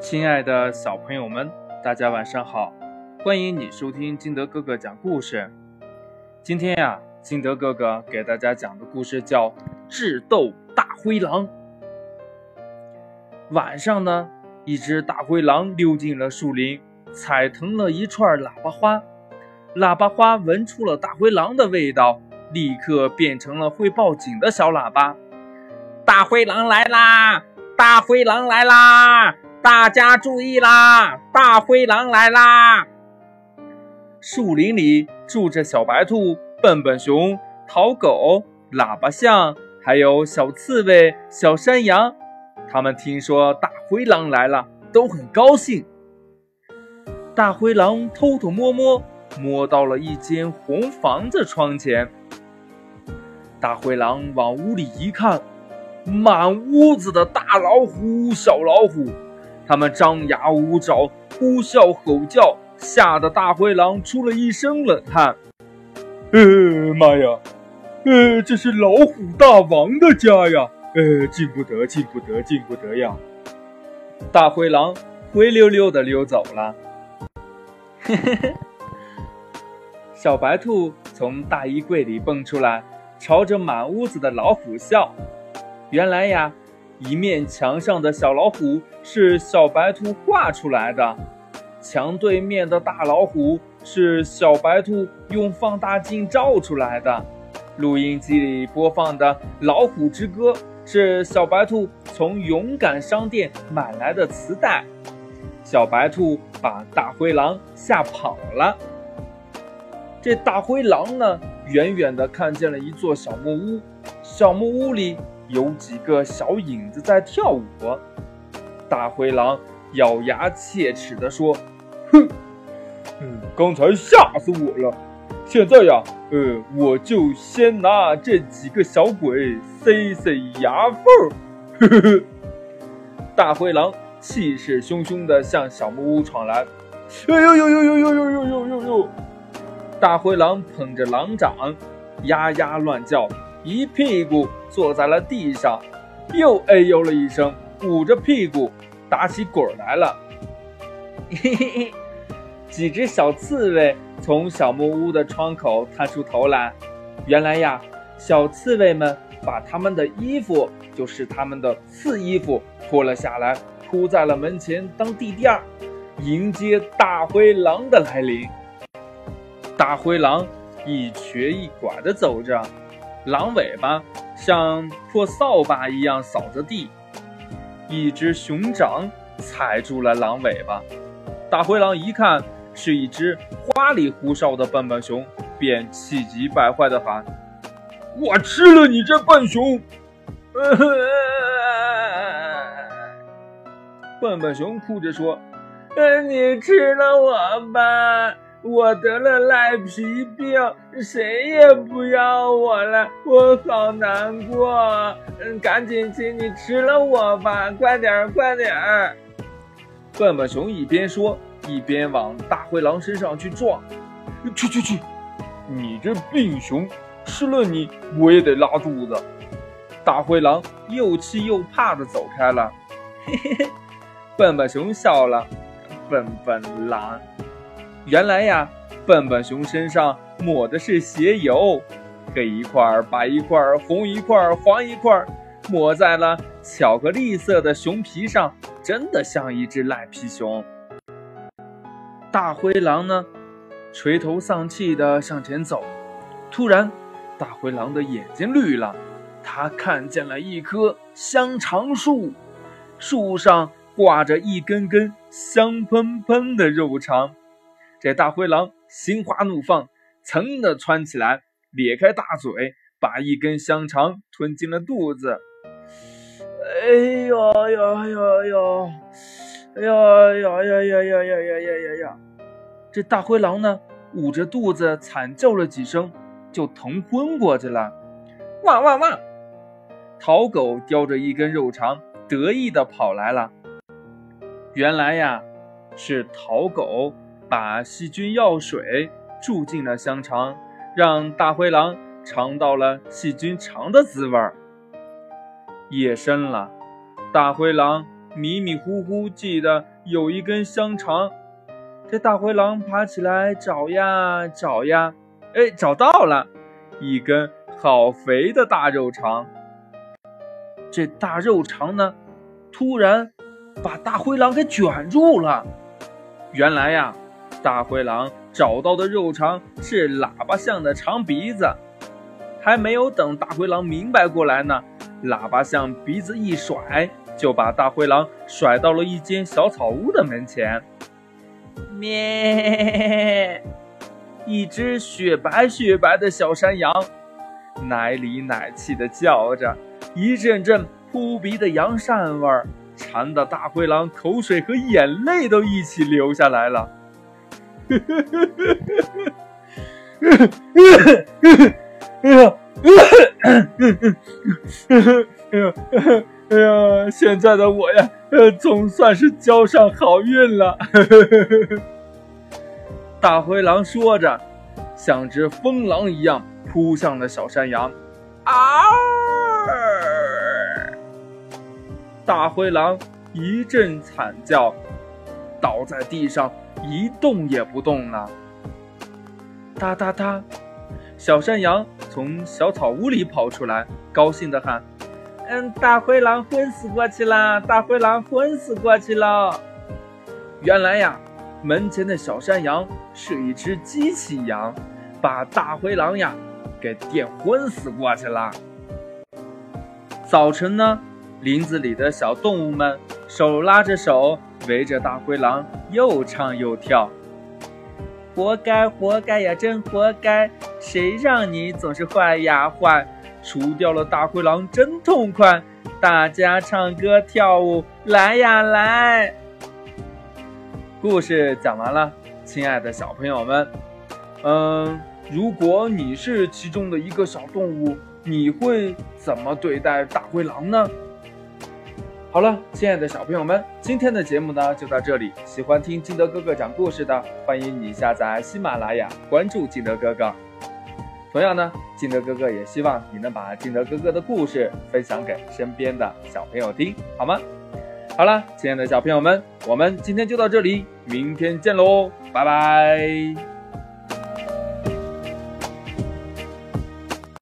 亲爱的小朋友们，大家晚上好！欢迎你收听金德哥哥讲故事。今天呀，金德哥哥给大家讲的故事叫《智斗大灰狼》。晚上呢，一只大灰狼溜进了树林，踩疼了一串喇叭花。喇叭花闻出了大灰狼的味道，立刻变成了会报警的小喇叭。大灰狼来啦！大灰狼来啦！大家注意啦！大灰狼来啦！树林里住着小白兔、笨笨熊、桃狗、喇叭象，还有小刺猬、小山羊。他们听说大灰狼来了，都很高兴。大灰狼偷偷摸摸摸到了一间红房子窗前。大灰狼往屋里一看。满屋子的大老虎、小老虎，他们张牙舞爪、呼啸吼叫，吓得大灰狼出了一身冷汗。呃，妈呀！呃，这是老虎大王的家呀！呃，进不得，进不得，进不得呀！大灰狼灰溜溜的溜走了。嘿嘿嘿，小白兔从大衣柜里蹦出来，朝着满屋子的老虎笑。原来呀，一面墙上的小老虎是小白兔画出来的，墙对面的大老虎是小白兔用放大镜照出来的，录音机里播放的《老虎之歌》是小白兔从勇敢商店买来的磁带。小白兔把大灰狼吓跑了。这大灰狼呢，远远地看见了一座小木屋，小木屋里。有几个小影子在跳舞，大灰狼咬牙切齿地说：“哼，嗯，刚才吓死我了，现在呀，呃，我就先拿这几个小鬼塞塞牙缝。”呵呵呵，大灰狼气势汹汹地向小木屋闯来。哎呦呦呦呦呦呦呦呦呦！大灰狼捧着狼掌，呀呀乱叫。一屁股坐在了地上，又哎呦了一声，捂着屁股打起滚来了。嘿嘿嘿，几只小刺猬从小木屋的窗口探出头来。原来呀，小刺猬们把他们的衣服，就是他们的刺衣服，脱了下来，铺在了门前当地垫儿，迎接大灰狼的来临。大灰狼一瘸一拐地走着。狼尾巴像破扫把一样扫着地，一只熊掌踩住了狼尾巴。大灰狼一看是一只花里胡哨的笨笨熊，便气急败坏地喊：“我吃了你这笨熊！” 笨笨熊哭着说：“你吃了我吧。”我得了赖皮病，谁也不要我了，我好难过。嗯，赶紧请你吃了我吧，快点儿，快点儿！笨笨熊一边说，一边往大灰狼身上去撞。去去去！你这病熊，吃了你我也得拉肚子。大灰狼又气又怕的走开了。嘿嘿嘿，笨笨熊笑了，笨笨狼。原来呀，笨笨熊身上抹的是鞋油，黑一块白一块红一块黄一块抹在了巧克力色的熊皮上，真的像一只赖皮熊。大灰狼呢，垂头丧气地向前走。突然，大灰狼的眼睛绿了，他看见了一棵香肠树，树上挂着一根根香喷喷的肉肠。这大灰狼心花怒放，噌的窜起来，咧开大嘴，把一根香肠吞进了肚子。哎呦呦呦呦！哎呦呦呦呦呦呦呦呦呦！这大灰狼呢，捂着肚子惨叫了几声，就疼昏过去了。哇哇哇！桃狗叼着一根肉肠，得意的跑来了。原来呀，是桃狗。把细菌药水注进了香肠，让大灰狼尝到了细菌肠的滋味儿。夜深了，大灰狼迷迷糊糊记得有一根香肠。这大灰狼爬起来找呀找呀，哎，找到了一根好肥的大肉肠。这大肉肠呢，突然把大灰狼给卷住了。原来呀，大灰狼找到的肉肠是喇叭象的长鼻子。还没有等大灰狼明白过来呢，喇叭象鼻子一甩，就把大灰狼甩到了一间小草屋的门前。咩！一只雪白雪白的小山羊，奶里奶气的叫着，一阵阵扑鼻的羊膻味儿，馋得大灰狼口水和眼泪都一起流下来了。呵呵呵呵呵哎呀，哎呀，哎呀！现在的我呀，呃，总算是交上好运了。大灰狼说着，像只疯狼一样扑向了小山羊。啊！大灰狼一阵惨叫，倒在地上一动也不动了。哒哒哒，小山羊从小草屋里跑出来，高兴地喊。嗯，大灰狼昏死过去啦！大灰狼昏死过去了。原来呀，门前的小山羊是一只机器羊，把大灰狼呀给电昏死过去了。早晨呢，林子里的小动物们手拉着手，围着大灰狼又唱又跳。活该，活该呀，真活该！谁让你总是坏呀坏？除掉了大灰狼，真痛快！大家唱歌跳舞，来呀来！故事讲完了，亲爱的小朋友们，嗯，如果你是其中的一个小动物，你会怎么对待大灰狼呢？好了，亲爱的小朋友们，今天的节目呢就到这里。喜欢听金德哥哥讲故事的，欢迎你下载喜马拉雅，关注金德哥哥。同样呢，金德哥哥也希望你能把金德哥哥的故事分享给身边的小朋友听，好吗？好了，亲爱的小朋友们，我们今天就到这里，明天见喽，拜拜。